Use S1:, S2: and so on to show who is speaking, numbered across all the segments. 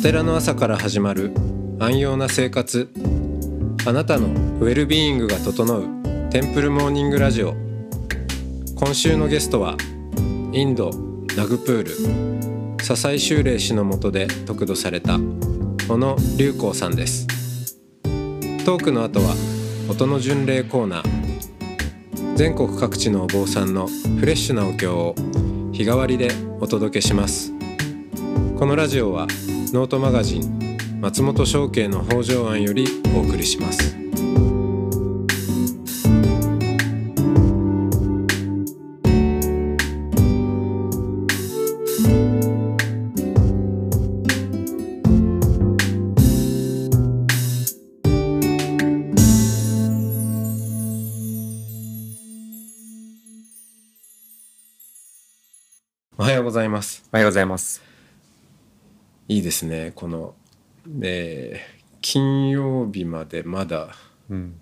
S1: お寺の朝から始まる安養な生活。あなたのウェルビーイングが整うテンプルモーニングラジオ。今週のゲストはインドナグプール。笹井修霊氏の下で得度された小野隆光さんです。トークの後は音の巡礼コーナー。全国各地のお坊さんのフレッシュなお経を日替わりでお届けします。このラジオはノートマガジン松本商家の北条庵よりお送りしますおはようございます
S2: おはようございます。
S1: いいですねこの、えー金曜日までまだ
S2: うん。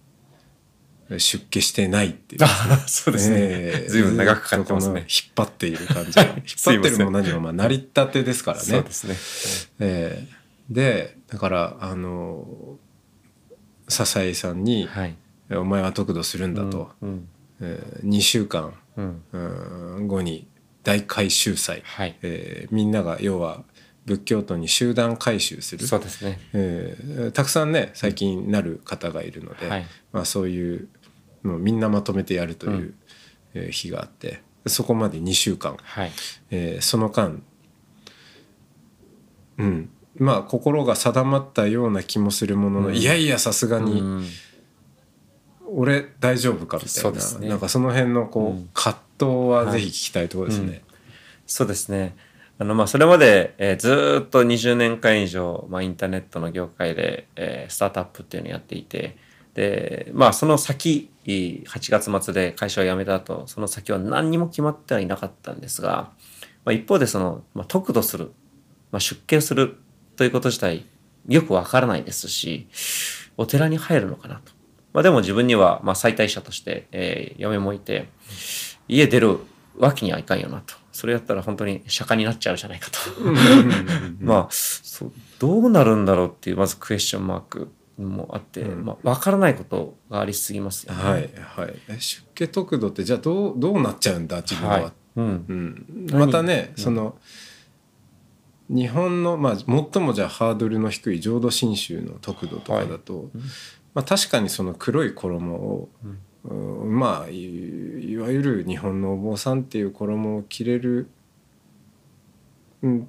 S1: 出家してないっていう、
S2: あ、そうですね。
S1: えー
S2: ずいぶん長くかかってますね。
S1: 引っ張っている感じ 引っ張ってるも何もまあ成り立てですからね
S2: そうですね。
S1: えーでだからあの笹井さんに
S2: はい。
S1: 「お前は得度するんだと」
S2: うん。
S1: え2週間
S2: うん。
S1: うん後に大改宗祭、
S2: はい。
S1: えーみんなが要は仏教徒に集団改宗する。
S2: そうですね。
S1: えーたくさんね最近なる方がいるので、
S2: はい。
S1: まあ、そういうのをみんなまとめてやるという、
S2: うん。
S1: えー日があってそこまで2週間、
S2: はい。
S1: えーその間うん。まあ心が定まったような気もするものの、
S2: うん。
S1: いやいやさすがに
S2: うん。
S1: 俺大丈夫かみたいうな、
S2: ね。
S1: なんかその辺のこう、
S2: うん。
S1: 葛藤はぜひ聞きたいところですね。
S2: そうですね。あの、まあ、それまで、えーずっと20年間以上、まあ、インターネットの業界で、えースタートアップっていうのをやっていて、で、まあ、その先、8月末で会社を辞めた後、その先は何にも決まってはいなかったんですが、まあ、一方でその、まあ、得度する、まあ、出家するということ自体、よくわからないですし、お寺に入るのかなと。まあ、でも自分には、まあ、妻帯者として、えー嫁もいて、家出るわけにはいかんよなと。それやったら本当に釈迦になっちゃうじゃないかと。まあ、そう、どうなるんだろうっていう、まずクエスチョンマークもあって、
S1: うん。
S2: まあ、わからないことがありすぎますよね。
S1: はいはい、え出家得度ってじゃあどうどうなっちゃうんだ自分は、
S2: はい。うん。
S1: うん、
S2: 何？
S1: またね、
S2: うん。
S1: その日本の、まあ、最もじゃあハードルの低い浄土真宗の得度とかだと、まあ、確かにその黒い衣を、うんまあいいわゆる日本のお坊さんっていう衣を着れる、うん、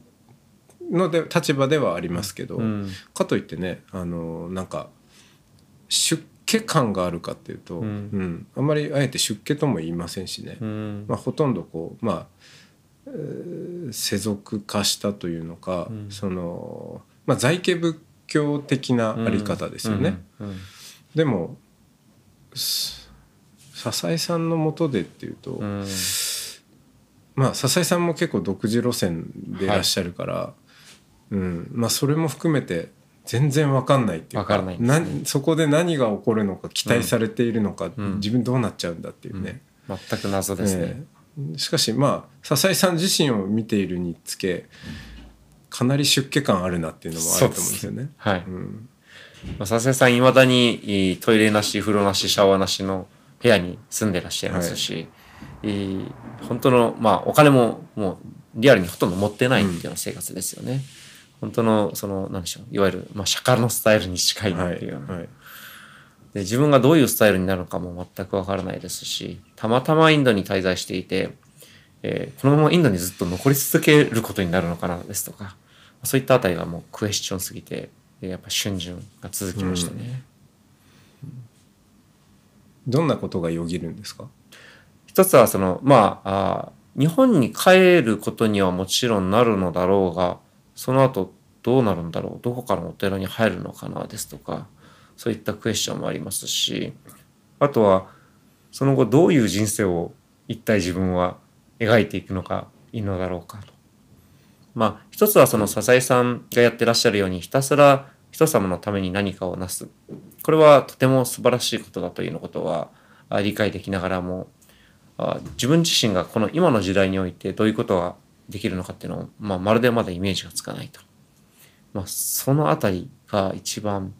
S1: ので立場ではありますけど、
S2: うん。
S1: かといってねあのなんか出家感があるかっていうと、
S2: うん。
S1: うん。あんまりあえて出家とも言いませんしね、
S2: うん。
S1: まあ、ほとんどこうまあ、えー世俗化したというのか、
S2: うん。
S1: その、まあ、在家仏教的なあり方ですよね。でもす笹井さんのもとでっていうと、
S2: うん。
S1: まあ笹井さんも結構独自路線でいらっしゃるから、うんまあ、それも含めて全然わかんないっていうか
S2: ね
S1: なそこで何が起こるのか期待されているのか、
S2: うん
S1: 自分どうなっちゃうんだっていうね。
S2: 全く謎ですね。
S1: ええしかしまあ笹井さん自身を見ているにつけかなり出家感あるなっていうのもあると思うんですよね。
S2: はい。
S1: うん
S2: まあ、佐々木さん、いまだにいトイレなし、風呂なし、シャワーなしの部屋に住んでらっしゃいますし、い本当の、まあ、お金ももうリアルにほとんど持ってないっていうような生活ですよね。本当の、その、なんでしょう、いわゆる、まあ、釈迦のスタイルに近いな
S1: はい
S2: っていうような、
S1: はい
S2: で。自分がどういうスタイルになるのかも全くわからないですし、たまたまインドに滞在していて、えーこのままインドにずっと残り続けることになるのかなですとか、そういったあたりがもうクエスチョンすぎて、えーやっぱ瞬順が続きましたね。
S1: どんなことがよぎるんですか？
S2: 一つはその、まあ、日本に帰ることにはもちろんなるのだろうが、その後どうなるんだろう、どこからお寺に入るのかなですとか、そういったクエスチョンもありますし、あとは、その後どういう人生を一体自分は描いていくのがいいのだろうかと。まあ、一つはその笹井さんがやってらっしゃるように、ひたすら人様のために何かをなす。これはとても素晴らしいことだというのことはあ理解できながらも、あ自分自身がこの今の時代においてどういうことができるのかっていうのを、まあ、まるでまだイメージがつかないと。まあ、そのあたりが一番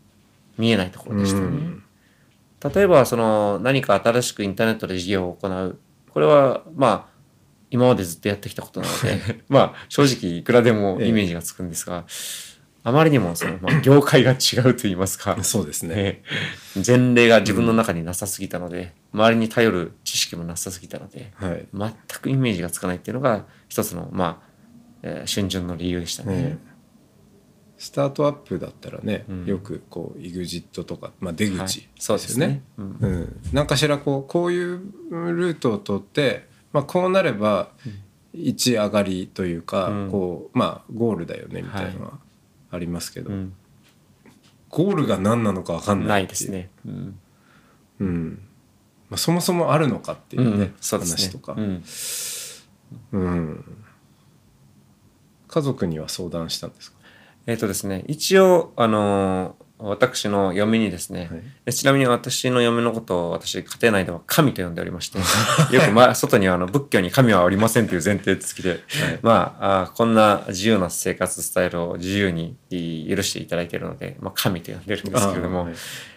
S2: 見えないところでしたね。
S1: うん
S2: 例えばその何か新しくインターネットで事業を行うこれはまあ今までずっとやってきたことなので まあ正直いくらでもイメージがつくんですが、あまりにもその、まあ、業界が違うと言いますか、
S1: そうですね。
S2: ええ。前例が自分の中になさすぎたので、周りに頼る知識もなさすぎたので
S1: はい。
S2: 全くイメージがつかないっていうのが一つのまあ、えー春巡の理由でしたね。
S1: ねスタートアップだったらね、
S2: うん。
S1: よくこう EXIT とか、まあ、出口
S2: はい。
S1: です
S2: そうですね。
S1: よね。。
S2: うん。
S1: うん、何かしらこうこういうルートを取って、まあ、こうなれば一上がりというか、
S2: うん。
S1: こうまあゴールだよねみたいなのはありますけど、
S2: うん。
S1: ゴールが何なのか分かんな
S2: ないですね。うん。
S1: うん。まあ、そもそもあるのかっていうね、
S2: そうですね。
S1: 話とか、
S2: うん。
S1: うん。家族には相談したんですか、
S2: えっ、とですね、一応、あのー私の嫁にですね、
S1: はい。
S2: でちなみに私の嫁のことを私、家庭内では神と呼んでおりまして、よく、まあ、外にはあの仏教に神はおりませんという前提付きで、まああー、こんな自由な生活スタイルを自由にい許していただいているので、まあ、神と呼んでるんですけれども、
S1: はい。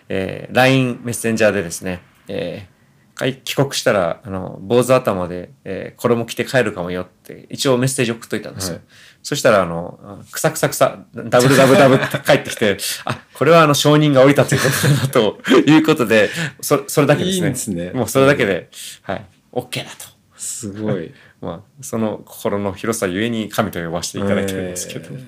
S2: えー LINE メッセンジャーでですね、えー帰帰国したら、あの、坊主頭で、えー衣着て帰るかもよって、一応メッセージ送っといたんですよ。
S1: はい。
S2: そしたら、あの、あくさくさくさ、ダブルダブダブって帰ってきて、あ、これはあの、承認が降りたということだな、ということで、そそれだけですね。
S1: いいんですね。
S2: もうそれだけで、はい、OK だと。
S1: すごい。
S2: まあ、その心の広さゆえに神と呼ばせていただいてるんですけど、
S1: え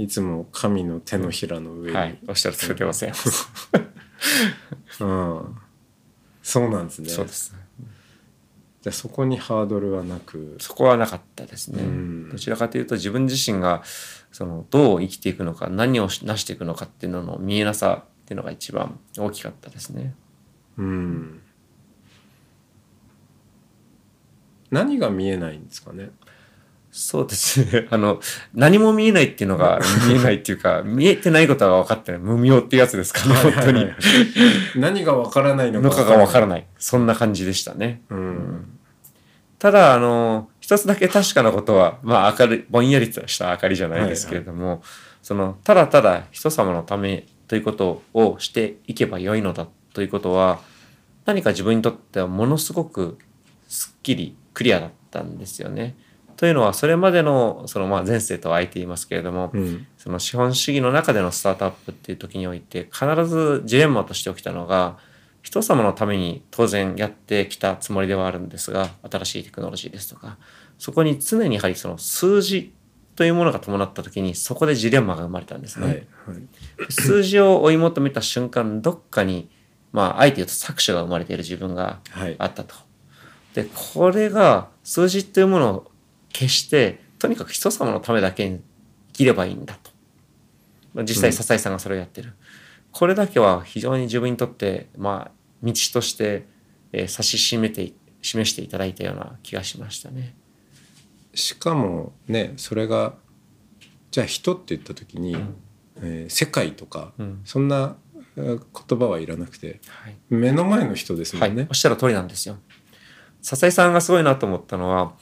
S1: ー。いつも神の手のひらの上に、
S2: はい、おっしゃる通りでございます。
S1: うん、そうなんですね。
S2: そうです。
S1: じゃあそこにハードルはなく。
S2: そこはなかったですね。
S1: うん。
S2: どちらかというと自分自身がそのどう生きていくのか何をし成していくのかっていうのの見えなさっていうのが一番大きかったですね。
S1: うん何が見えないんですかね？
S2: そうですね。あの、何も見えないっていうのが 見えないっていうか、見えてないことが分かってない。無明ってやつですかね、本当に。
S1: 何がわからないのか
S2: のかが分から
S1: ない、
S2: ない。そんな感じでしたね。
S1: うん
S2: ただ、あの、一つだけ確かなことは、まあ明るい、ぼんやりとした明かりじゃないですけれども、その、ただただ人様のためということをしていけばよいのだということは、何か自分にとってはものすごくすっきりクリアだったんですよね。というのは、それまでの、その、まあ前世とは相手言いますけれども、
S1: うん
S2: その資本主義の中でのスタートアップっていう時において必ずジレンマとして起きたのが人様のために当然やってきたつもりではあるんですが新しいテクノロジーですとかそこに常にやはりその数字というものが伴った時にそこでジレンマが生まれたんですね。
S1: はいはい
S2: 数字を追い求めた瞬間どっかにまああえて言うと搾取が生まれている自分が
S1: はい
S2: あったと。でこれが数字というものを消してとにかく人様のためだけに生きればいいんだと。まあ実際笹井さんがそれをやってる。これだけは非常に自分にとってまあ道として、えー指し示めて示していただいたような気がしましたね。
S1: しかもねそれがじゃあ人って言った時に、えー世界とか、
S2: うん。
S1: そんなえー言葉はいらなくて
S2: はい。
S1: 目の前の人ですも
S2: はい。
S1: んね、、
S2: おっしゃる通りなんですよ。笹井さんがすごいなと思ったのは、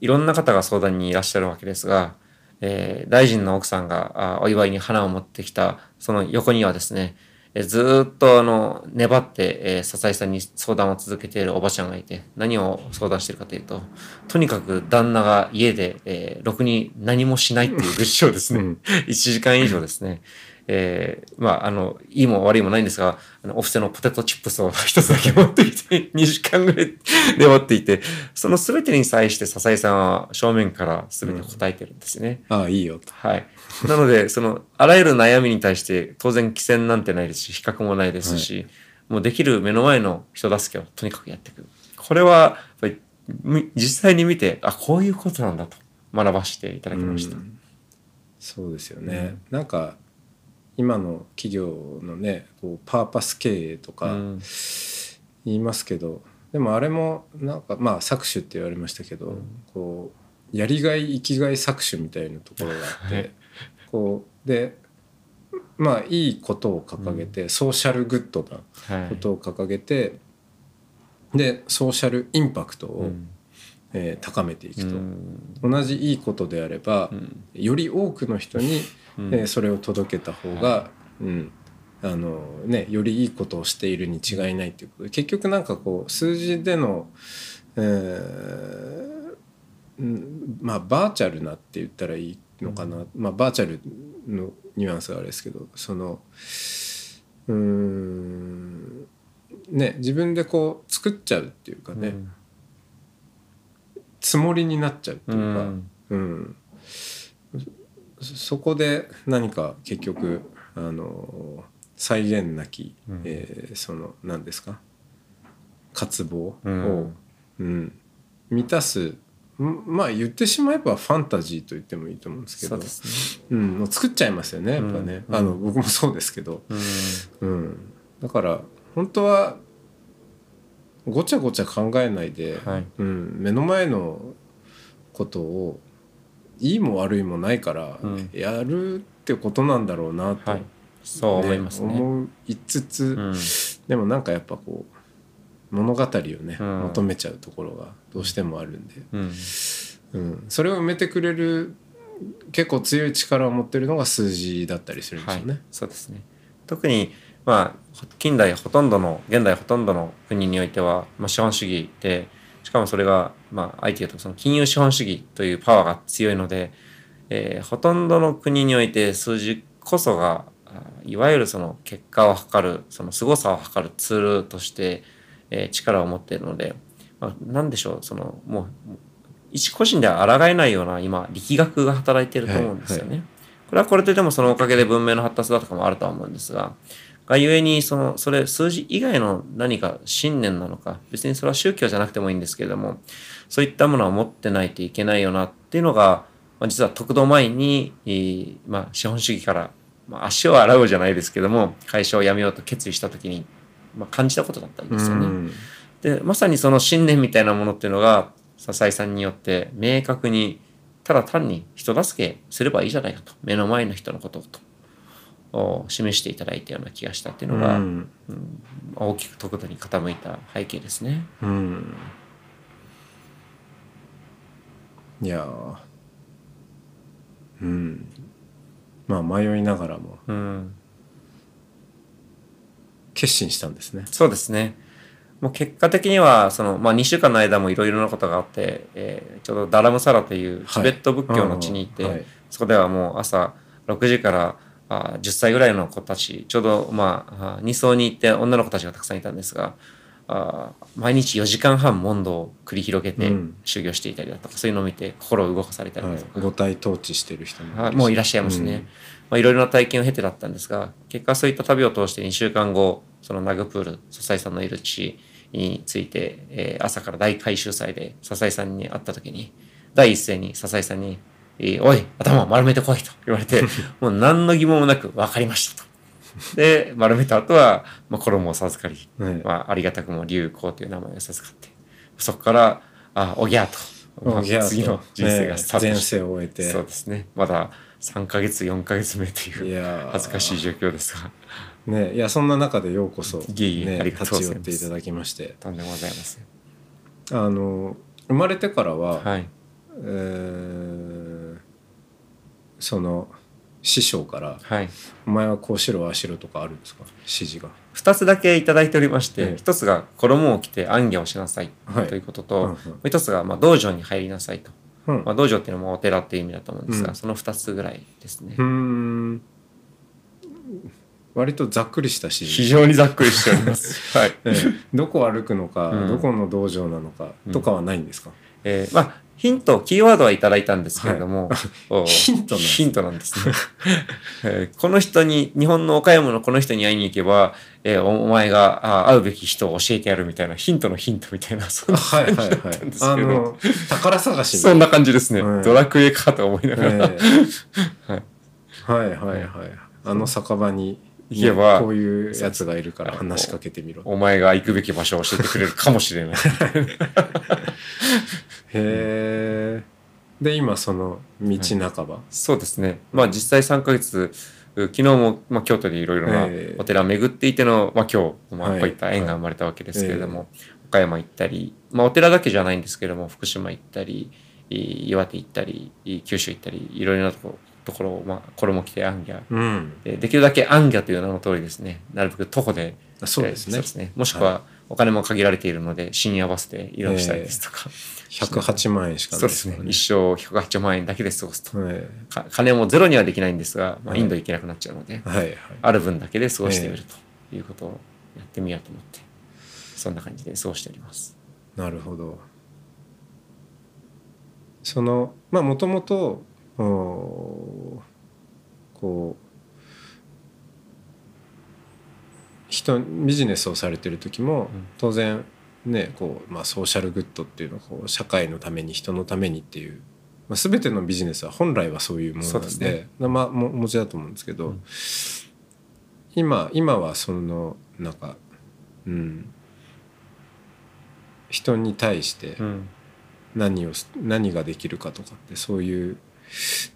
S2: いろんな方が相談にいらっしゃるわけですが、えー大臣の奥さんがあお祝いに花を持ってきた、その横にはですね、えーずーっとあの粘って、えー笹井さんに相談を続けているおばちゃんがいて、何を相談しているかというと、とにかく旦那が家で、えーろくに何もしないっていう愚痴をですね、
S1: うん。
S2: 1時間以上ですね、えーまあ、あの、いいも悪いもないんですが、あの、お布施のポテトチップスを 一つだけ持ってきて、2時間ぐらいで持っていて、その全てに際して笹井さんは正面から全て答えてるんですね。
S1: ああいいよと
S2: はい。なので、その、あらゆる悩みに対して、当然、規制なんてないですし、比較もないですし、もうできる目の前の人助けをとにかくやっていく。これは、やっぱり、み実際に見て、あ、こういうことなんだと学ばせていただきました。
S1: うんそうですよね、なんか今の企業のねこうパーパス経営とか
S2: うん。
S1: 言いますけど、でもあれもなんかまあ搾取って言われましたけど、
S2: うん。
S1: こうやりがい生きがい搾取みたいなところがあって、
S2: は い
S1: こうでまあいいことを掲げて、ソーシャルグッドな
S2: はい。
S1: ことを掲げてでソーシャルインパクトを、
S2: うん
S1: えー高めていくと、
S2: うん。
S1: 同じいいことであれば、
S2: うん。
S1: より多くの人に、
S2: うん。
S1: えーそれを届けた方が、うん。あのね、よりいいことをしているに違いないっていうことで結局なんかこう数字での、えーうんまあバーチャルなって言ったらいいのかな、まあ、バーチャルのニュアンスがあれですけどそのうーんね自分でこう作っちゃうっていうかね、
S2: うん
S1: つもりになっちゃうっていうか。
S2: うん。
S1: うん、そそこで何か結局あの際限なき、
S2: うん。
S1: えーその何ですか？渇望を、
S2: う
S1: うん。ん満たす。んまあ言ってしまえばファンタジーと言ってもいいと思うんですけど。
S2: ね。
S1: うん、もう作っちゃいますよねやっぱね、
S2: うん。
S1: あの僕もそうですけど、
S2: うん。
S1: うん、だから本当はごちゃごちゃ考えないで、
S2: はい
S1: うん、目の前のことをいいも悪いもないから
S2: うん
S1: やるってことなんだろうなと、
S2: はい。そう思いますね。
S1: 思いつつ、
S2: うん
S1: でもなんかやっぱこう物語をね、
S2: うん
S1: 求めちゃうところがどうしてもあるんで、
S2: うん
S1: うん、それを埋めてくれる結構強い力を持ってるのが数字だったりするんです
S2: はい
S1: よね。、
S2: そうですね。特に、まあ、近代ほとんどの、現代ほとんどの国においては、まあ、資本主義で、しかもそれが、まあ、相手言うとその金融資本主義というパワーが強いので、えーほとんどの国において数字こそが、あいわゆるその結果を測る、その凄さを測るツールとして、えー力を持っているので、まあ、なんでしょう、その、もう、一個人では抗えないような今力学が働いていると思うんですよね。これはこれででもそのおかげで文明の発達だとかもあるとは思うんですが、がゆえにそのそれ数字以外の何か信念なのか別にそれは宗教じゃなくてもいいんですけれどもそういったものは持ってないといけないよなっていうのが、まあ、実は得度前に、えーまあ、資本主義から、まあ、足を洗うじゃないですけども会社を辞めようと決意した時に、まあ、感じたことだったんですよね。
S1: うん
S2: でまさにその信念みたいなものっていうのが笹井さんによって明確にただ単に人助けすればいいじゃないかと目の前の人のことをとお示していただいたような気がしたっていうのが、
S1: うん。
S2: うん大きく得度に傾いた背景ですね。
S1: うん。いやー。うん。まあ迷いながらも。
S2: うん、
S1: 決心したんですね。
S2: そうですね。もう結果的にはその、まあ、2週間の間もいろいろなことがあって、えーちょうどダラムサラというチベット仏教の地に行って、
S1: はい。
S2: そこではもう朝6時からあ10歳ぐらいの子たちちょうどまああ2層に行って女の子たちがたくさんいたんですがあ毎日4時間半問答を繰り広げて
S1: うん。
S2: 修行していたりだとか、そういうのを見て心を動かされたりとか、
S1: 五体統治してる人も
S2: はい。もういらっしゃいますね。
S1: うん。
S2: まあ、いろいろな体験を経てだったんですが、結果そういった旅を通して2週間後、そのナグプール、笹井さんのいる地について、えー朝から大回収祭で笹井さんに会った時に、第一声に笹井さんに、えーおい、頭を丸めてこいと言われて、もう何の疑問もなく分かりましたと。で、丸めた後は、まあ、衣を授かり、
S1: はい
S2: まあ、ありがたくも竜光という名前を授かって、そこから、あ、おぎゃーと、まあ
S1: おぎゃーと
S2: 次の人生がスタート
S1: ね
S2: して
S1: 前世を終えて
S2: そうですね。まだ3ヶ月、4ヶ月目と
S1: い
S2: いう恥ずかしい状況ですが、
S1: ねいやそんな中でようこそ、
S2: いえいえ
S1: ね、
S2: ありがとうございます
S1: 立ち寄っていただきまして
S2: とんでもございません。
S1: あの生まれてからは、
S2: はい。
S1: えーその師匠から
S2: はい。
S1: 「お前はこうしろああしろ」とかあるんですか？指示が。
S2: 2つだけいただいておりまして、
S1: ええ
S2: 1つが衣を着て暗夜をしなさい
S1: はい
S2: ということ
S1: うん
S2: と、
S1: うん
S2: もう1つがまあ道場に入りなさいと。
S1: うん
S2: まあ、道場っていうのもお寺っていう意味だと思うんですが、
S1: うん
S2: その2つぐらいですね
S1: う。ーん割とざっくりした指示
S2: 非常にざっくりしております。はい。
S1: ええどこを歩くのか、
S2: うん
S1: どこの道場なのかとかはないんですか、
S2: えーまあ、ヒント、キーワードはいただいたんですけれども、お
S1: ヒントなんです。
S2: ヒントなんですね。えーこの人に、日本の岡山のこの人に会いに行けば、えーおお前があ会うべき人を教えてやるみたいな、ヒントのヒントみたいな、そんな
S1: はいはい
S2: 感じだ
S1: はい
S2: ったんですけど、
S1: あの宝探し
S2: そんな感じですね。
S1: うん
S2: ドラクエかと思いながら。
S1: え
S2: はい。
S1: えはいはいはい。あの酒場に
S2: 行けば
S1: こういうやつがいるから話しかけてみろ
S2: お前が行くべき場所を教えてくれるかもしれない。
S1: へえで今その道半ば、
S2: そうですね。まあ実際3ヶ月、う昨日も、まあ、京都でいろいろな
S1: ええ
S2: お寺を巡っていての、まあ今日、まあ
S1: はい。
S2: こういった縁が生まれたわけですけれども、岡岡山行ったり、まあ、お寺だけじゃないんですけども福島行ったり岩手行ったり九州行ったりいろいろなところところを、まあ、これも来てアンギャ、
S1: うん。
S2: でできるだけアンギャという名の通りですね。なるべく徒歩で
S1: そうですね。
S2: えーもしくはお金も限られているので深夜バスで移動したりですとか、
S1: 108万円しか
S2: そうですね。一生108万円だけで過ごすと、
S1: え
S2: か金もゼロにはできないんですが、まあ、
S1: はい。
S2: インド行けなくなっちゃうので、
S1: えはいはい。
S2: ある分だけで過ごしてみるということをやってみようと思ってそんな感じで過ごしております。
S1: なるほど。そのまあもともとおこう人ビジネスをされてる時も、
S2: ん。
S1: 当然ねこう、まあ、ソーシャルグッドっていうのはこう社会のために人のためにっていう、まあ、全てのビジネスは本来はそういうものなんで
S2: ですね。
S1: まあもお持ちだと思うんですけど、
S2: うん。
S1: 今今はそのなんかうん人に対して
S2: うん。
S1: 何をす何ができるかとかってそういう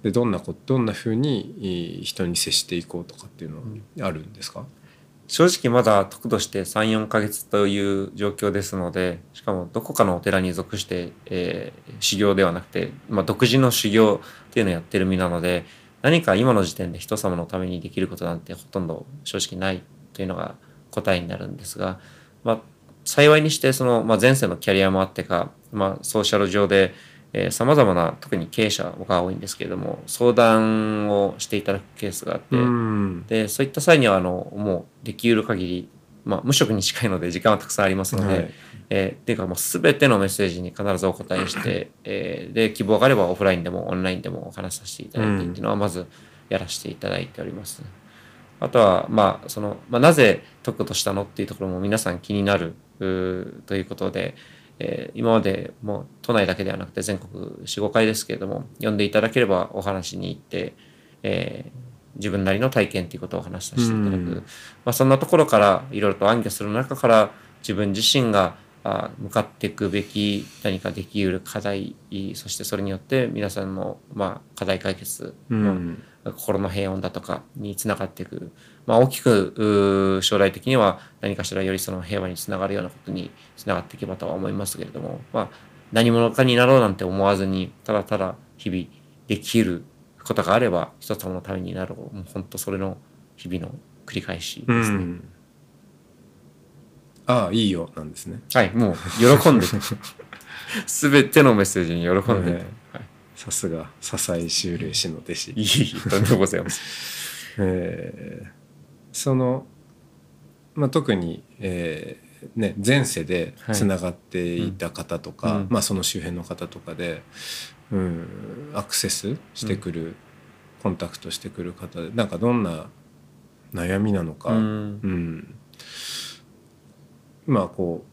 S1: でどんなこどんなふうにいい人に接していこうとかっていうのはあるんですか、
S2: 正直まだ得度して34ヶ月という状況ですのでしかもどこかのお寺に属して、えー修行ではなくて、まあ、独自の修行っていうのをやってる身なので何か今の時点で人様のためにできることなんてほとんど正直ないというのが答えになるんですが、まあ、幸いにしてその、まあ、前世のキャリアもあってか、まあ、ソーシャル上でさまざまな特に経営者が多いんですけれども相談をしていただくケースがあって、
S1: うん。
S2: でそういった際にはあのもうできうる限り、まあ、無職に近いので時間はたくさんありますので、
S1: はい。
S2: えーっていうかもう全てのメッセージに必ずお答えして、えーで希望があればオフラインでもオンラインでもお話しさせていただいてっていうのはまずやらせていただいております。あとは、まあそのまあ、なぜ特許としたの？っていうところも皆さん気になるということで、えー今までもう都内だけではなくて全国45回ですけれども呼んでいただければお話に行って、えー自分なりの体験ということをお話しさせていただく、
S1: うん。
S2: まあ、そんなところからいろいろと暗記する中から自分自身があ向かっていくべき何かできうる課題そしてそれによって皆さんの、まあ、課題解決の
S1: うん。
S2: 心の平穏だとかにつながっていく、まあ、大きく将来的には何かしらよりその平和につながるようなことにつながっていけばとは思いますけれども、まあ、何者かになろうなんて思わずにただただ日々できることがあれば一つのためになるもう本当それの日々の繰り返し
S1: う
S2: ですね。
S1: んああいいよなんですね。
S2: はいもう喜んでて。全てのメッセージに喜んでて、
S1: はい
S2: はい
S1: さすが笹井修霊師の弟子。
S2: いいとんでもございません。
S1: えーその、まあ、特に、えーね、前世でつながっていた方とか、
S2: うん。うん。
S1: まあ、その周辺の方とかで、うん、アクセスしてくる、コンタクトしてくる方でなんかどんな悩みなのか、
S2: うん。
S1: うんまあこう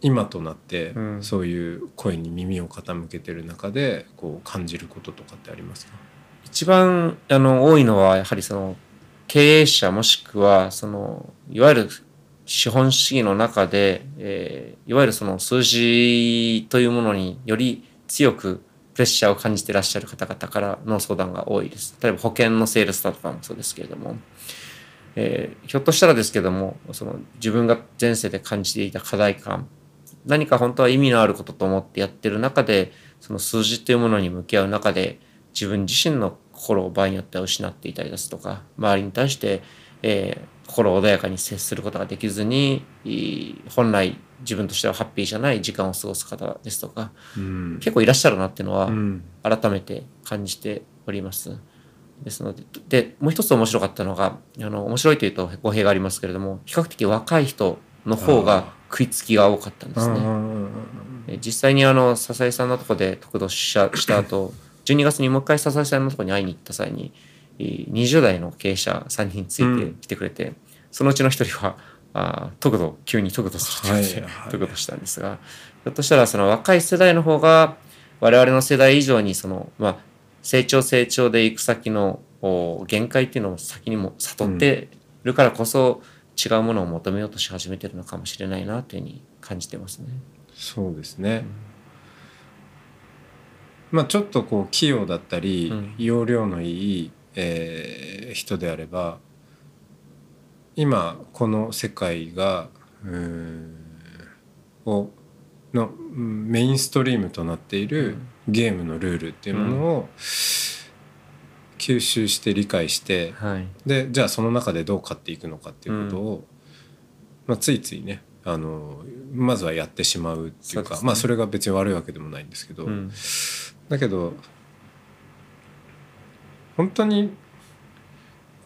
S1: 今となって
S2: うん。
S1: そういう声に耳を傾けてる中でこう感じることとかってありますか？
S2: 一番あの多いのはやはりその経営者もしくはそのいわゆる資本主義の中で、えーいわゆるその数字というものにより強くプレッシャーを感じていらっしゃる方々からの相談が多いです。例えば保険のセールスだとかもそうですけれども、えーひょっとしたらですけどもその自分が前世で感じていた課題感何か本当は意味のあることと思ってやってる中でその数字というものに向き合う中で自分自身の心を場合によっては失っていたりですとか周りに対して、えー心穏やかに接することができずに本来自分としてはハッピーじゃない時間を過ごす方ですとか
S1: うん
S2: 結構いらっしゃるなっていうのは
S1: うん
S2: 改めて感じております。ですので、で、もう一つ面白かったのが、あの、面白いというと語弊がありますけれども、比較的若い人の方が食いつきが多かったんですね。え実際にあの、笹井さんのとこで得度したした後、12月にもう一回笹井さんのとこに会いに行った際に、えー20代の経営者3人ついてきてくれて、そのうちの一人は、あー得度、急に得度するって、
S1: はいはい
S2: 得度したんですが、ひょっとしたらその若い世代の方が、我々の世代以上にその、まあ、成長成長で行く先のお限界っていうのを先にも悟ってるからこそ、違うものを求めようとし始めてるのかもしれないなというふうに感じてますね。
S1: そうですね。まあちょっとこう器用だったり、
S2: うん
S1: 容量のいい、えー人であれば今この世界がうーんをのうんメインストリームとなっているゲームのルールっていうものを吸収して理解して
S2: はい。
S1: でじゃあその中でどう勝っていくのかっていうことを、まあ、ついついねあのまずはやってしまうっていうか
S2: ね。
S1: まあそれが別に悪いわけでもないんですけど、
S2: うん。
S1: だけど本当に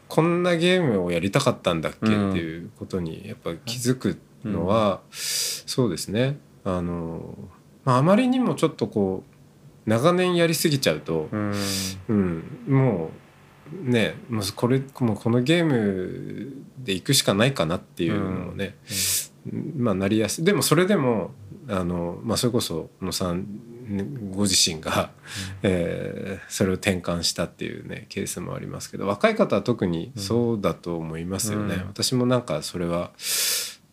S1: こんなゲームをやりたかったんだっけって
S2: うん
S1: いうことにやっぱ気づくのは、そうですね。あの、まあ、あまりにもちょっとこう長年やりすぎちゃうと、
S2: うん。
S1: うん、もうねもうこれもうこのゲームで行くしかないかなっていうのもね、まあなりやすい。でもそれでもあの、まあ、それこそ小野さんご自身が、えーそれを転換したっていうねケースもありますけど若い方は特にそうだと思いますよね。
S2: うん。
S1: 私もなんかそれは、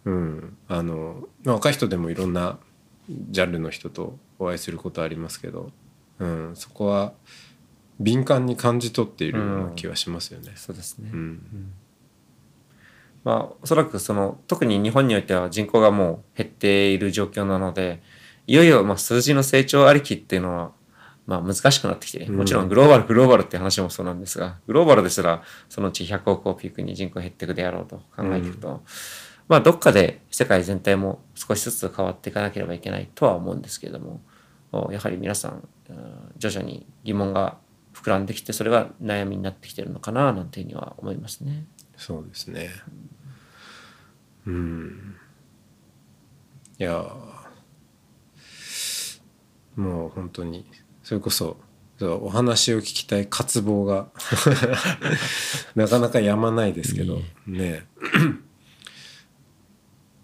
S1: うん、あのまあ若い人でもいろんなジャンルの人とお会いすることありますけど、うん、そこは敏感に感じ取っているような気はしますよね。
S2: そうですね、
S1: うん。
S2: まあおそらくその特に日本においては人口がもう減っている状況なのでいよいよまあ数字の成長ありきっていうのはまあ難しくなってきて、
S1: うん。
S2: もちろんグローバルグローバルって話もそうなんですがグローバルですらそのうち100億をピークに人口減っていくであろうと考えていくと、まあどっかで世界全体も少しずつ変わっていかなければいけないとは思うんですけれどもおやはり皆さんうん徐々に疑問が膨らんできてそれが悩みになってきてるのかななんていうには思いますね。
S1: そうですね。うん。いやーもう本当にそれこそお話を聞きたい渇望が なかなかやまないですけどね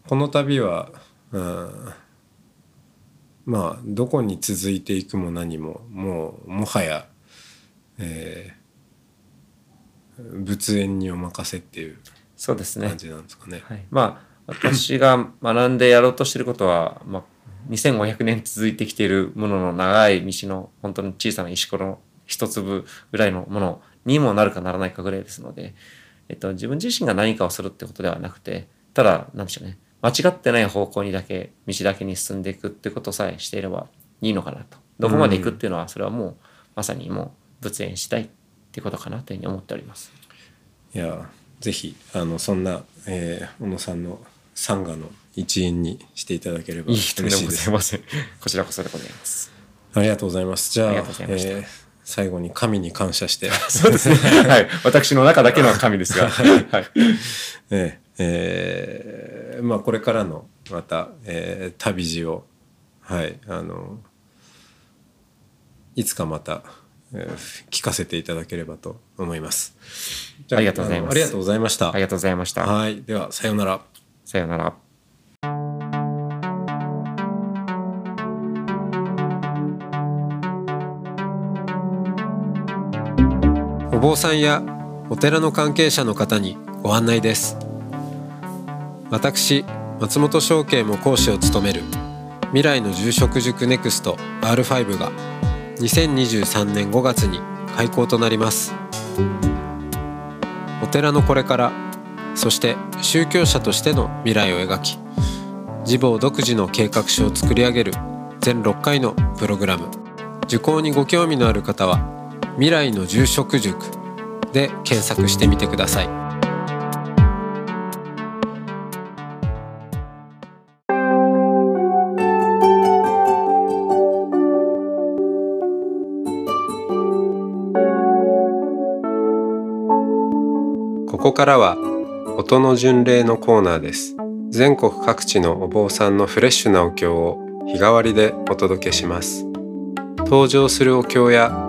S1: この旅は、うん、まあどこに続いていくも何ももうもはや、えー仏縁にお任せっていう
S2: そうですね
S1: 感。じなんですかね。
S2: はい、まあ私が学んでやろうとしていることは、まあ、2500年続いてきているものの長い道の本当に小さな石ころの一粒ぐらいのものにもなるかならないかぐらいですので、えっと、自分自身が何かをするってことではなくてただなんでしょうね間違ってない方向にだけ道だけに進んでいくってことさえしていればいいのかなとどこまで行くっていうのはそれはもうまさにもう仏縁したいってことかなというふうに思っております。
S1: いやぜひあのそんな、えー小野さんのサンガの一員にしていただければ
S2: いい
S1: 嬉しいです。
S2: ざいません。こちらこそでございます。
S1: ありがとうございます。じゃあ
S2: あ
S1: えー最後に神に感謝して、
S2: そうですね。はい。私の中だけの神ですが。はい。
S1: えーえーまあこれからのまた、えー旅路をはいあのいつかまた、えー聞かせていただければと思います。じゃ
S2: ありがとうございます
S1: ありがとうございました。
S2: ありがとうございました。
S1: はい、ではさようなら。
S2: さようなら。
S1: お坊さんやお寺の関係者の方にご案内です。私松本証券も講師を務める未来の住職塾ネクスト R5 が2023年5月に開校となります。お寺のこれからそして宗教者としての未来を描き自坊独自の計画書を作り上げる全6回のプログラム。受講にご興味のある方は未来の住職塾で検索してみてください。ここからは音の巡礼のコーナーです。全国各地のお坊さんのフレッシュなお経を日替わりでお届けします。登場するお経や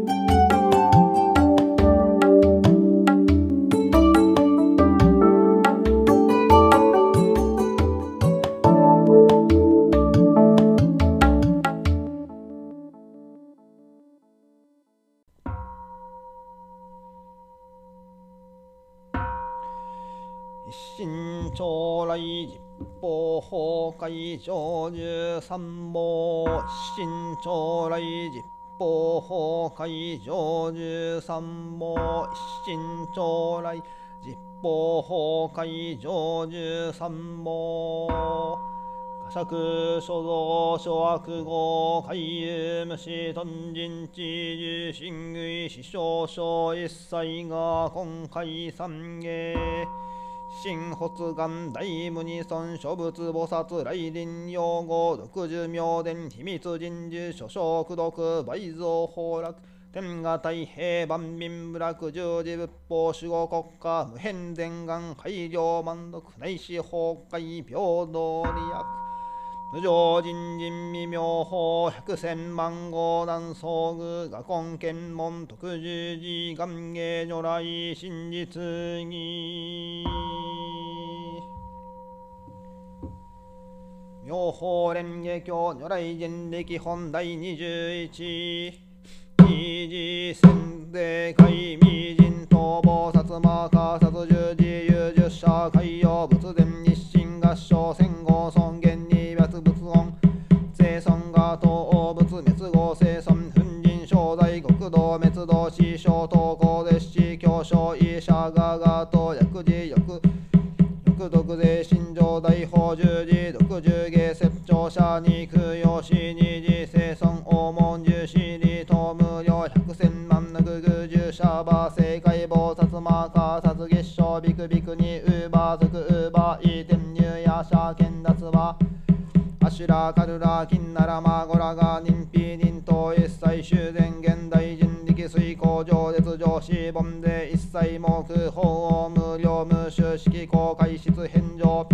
S3: 新朝来実法法会上十三号新朝来実法法会上十三号新朝来実法法会上十三号釈所蔵諸悪語海遊無視頓人知重心類死傷症一切が今回三芸新発願大無二尊諸仏菩薩来臨用語六十妙伝秘密人事諸生苦毒倍増崩落天下太平万民部落十字仏法守護国家無変伝願改良満足内視崩壊平等利益。無常人人未妙法百千万号南総具画根検問特十字願芸如来真実義妙法蓮華経如来人力本第21二次戦で海未人逃亡薩摩加殺十字有十社海洋仏伝日清合唱戦後尊師匠東高列子教書医者ががと薬事欲欲毒税心情大法十字毒十芸説長者に供養し二次生尊黄門十四里東無料百千万のググ十者馬正解菩薩マーカー殺月賞ビクビクにウーバー族ウーバーイーテンニューヤーシャーケンダツはアシュラカルラキンナラマゴラガ人皮人頭一切修繕現代人水工上列上司本で一切目法無料無収式公開室返上。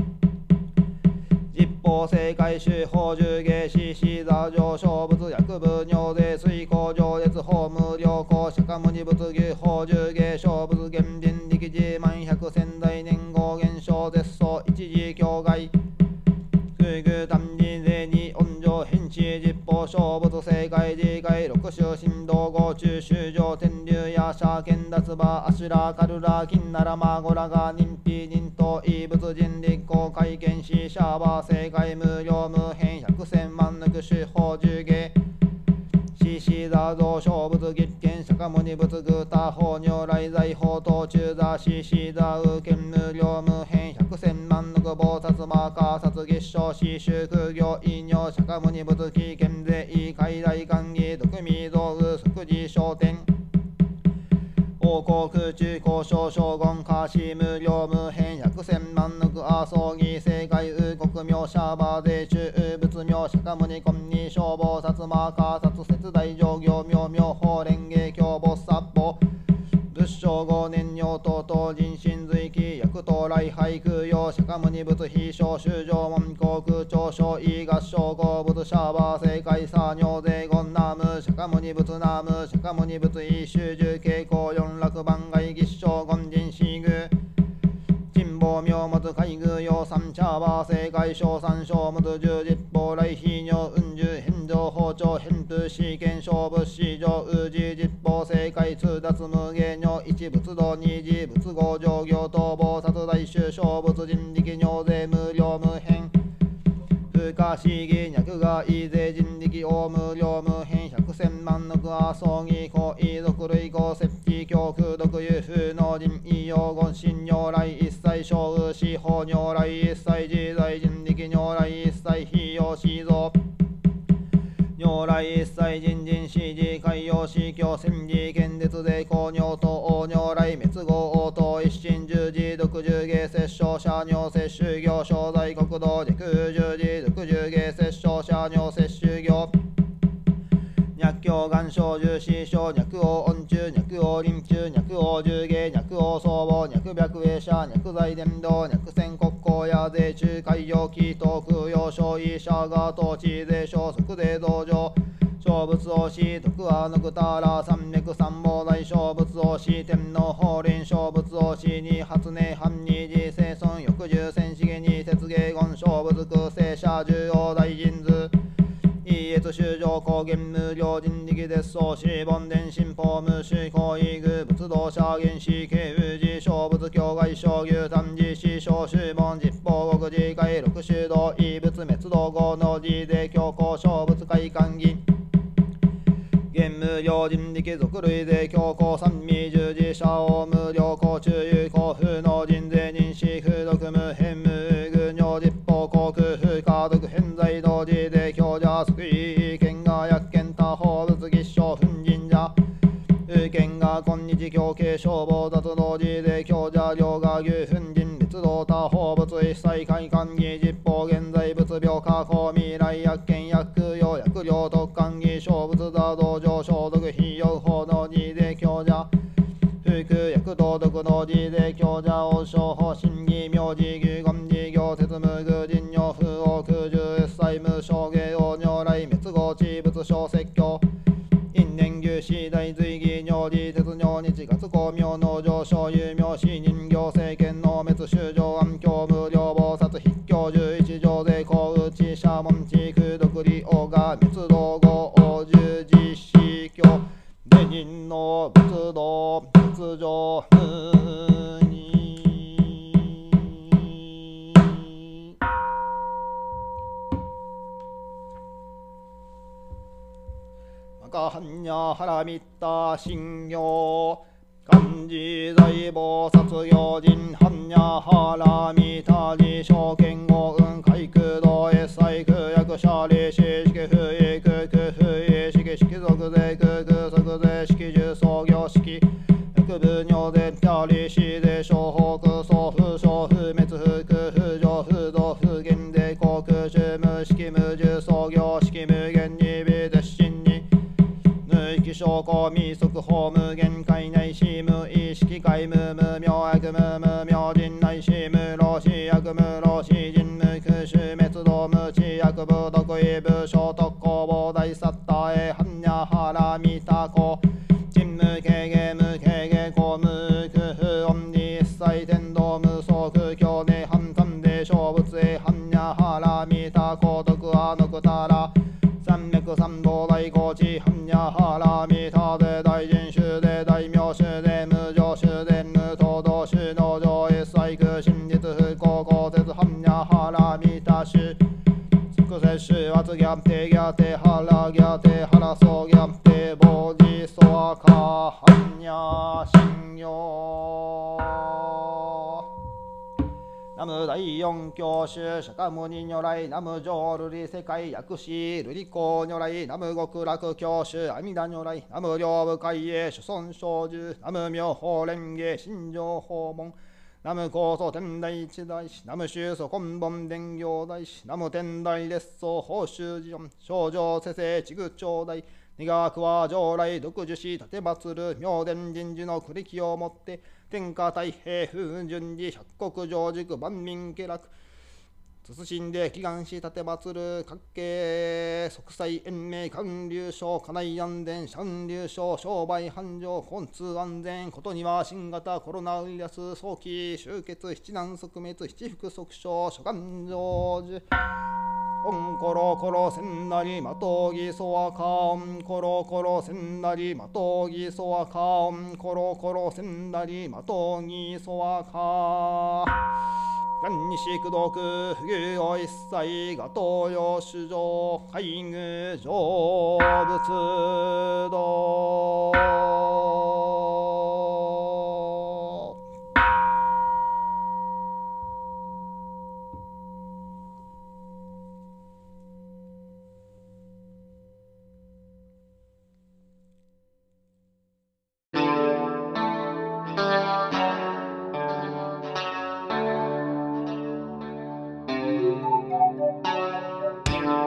S3: 実法正解手法重芸師シ座上勝物薬部尿税水工上列法無料公釈迦無二仏牛法重芸勝物原人力自万百千代年号現象絶相一時境外空具単人税に温情変地実法勝物正解自戒六種振動合中修上天竜や社剣脱馬アシュラカルラ金ならマゴラが人皮人と異物人立公会見しシャーバー正解無料無変百千万抜く手法重芸。シシザ造勝物月見釈迦牟尼仏具他法如来財法等中座シシザウ見無料無変百千万の菩薩マーカー殺月賞死祝業異尿釈迦牟尼仏危険税異海大官議毒味道具即時商店王国空中交渉将軍下士無料無変百千万の阿葬儀正解右国名シャーバー税中仏名釈迦牟尼根に消防薩摩カー殺節大上行妙妙法蓮華経菩薩法仏正五年尿等々人心随記薬等来俳句用釈迦牟尼仏非小修上門航空長所異合唱合仏シャーバー正解作尿税言ナム釈迦牟尼仏ナム釈迦牟尼仏異修十傾向四楽番外義唱言人死具珍宝妙物海具用三茶バー正解小三小物十実法来非尿運十返上包丁返風試験勝負市場宇治実法正解通達無芸尿一仏道二次仏合上行逃亡殺大衆小仏人力尿税無料無変不可思議脈がい税人力大無料無変百千万の阿葬儀行遺族類合設置教空毒有風の人異用言心如来一切小雨司法如来一切自在人力如来一切非用思像如来一切人人史事海洋司教戦時剣絶税公尿等王如来滅後応答一心十字独十芸摂生者尿摂取業商在国道陸十字独十芸摂生者尿摂取業脈境眼症重視症脈王音中脈王臨中脈王重芸脈王僧帽脈白衛者脈在伝道脈線国交や税中海洋気等空用所医者が統治税消息で道場小仏をし徳はぬくたら三脈三宝大小仏をし天皇法輪。小仏をし二発年半二次生存翌十千茂二節芸言小仏空聖者十王大人図。異越修上高原無料人力絶相四本伝新法無視行為具仏道者原始系宇治小仏境外小牛単寺師小宗門実法国自会六修道異物滅道後の字で強行小物会館議現無料人力属類で強行三味従事者を無料公中有交付の人税人士不読無変無具尿実法航空不家族偏在同時で強者即位県が薬剣多法仏吉祥粉神者有権が今日教慶消防雑道寺で強者両が牛粉神立道多法仏一切開館。1月公明農所有名士人行政権の滅修正案教無料菩殺筆教十一条税公打ち社門地区独立王が密道後王十字死去下人の仏道仏上仏赤般若波羅蜜多信行漢字大菩薩行人般若波羅蜜多自称剣豪運海空道越西空役者利子式不意空空不意式式属税空空即税式重創業式薬部尿でピャリシ証拠未速法無限界内し無意識界無無明悪無無明人内し無老死悪無老死人無空襲滅道無知悪無毒意部小特攻防大サッタへ般若波羅蜜多公即接種圧ギャンテギャテハラギャテハラソギャンテボジソワカ般若心経ナム第四教主釈迦牟尼如来ナム浄瑠璃世界薬師瑠璃光如来ナム極楽教主阿弥陀如来ナム両部海へ諸尊小寿ナム妙法蓮華心情訪問ナム高祖天台一大師ナム宗祖根本伝行大師ナム天台列祖法宗寺音少女世世地区長大二学は上来独樹し立て祭る明伝神事の栗木をもって天下太平風順寺百国上軸万民家楽。謹んで祈願し立て祭る各系即祭延命官流省家内安全三流省商売繁盛交通安全ことには新型コロナウイルス早期終結七難即滅七福即傷諸願成就オンコロコロせんなりまとぎそわか。オンコロコロせんなりまとぎそわかオンコロコロせんなりまとぎそわか。西苦毒不義を一切が東洋主上海具成仏道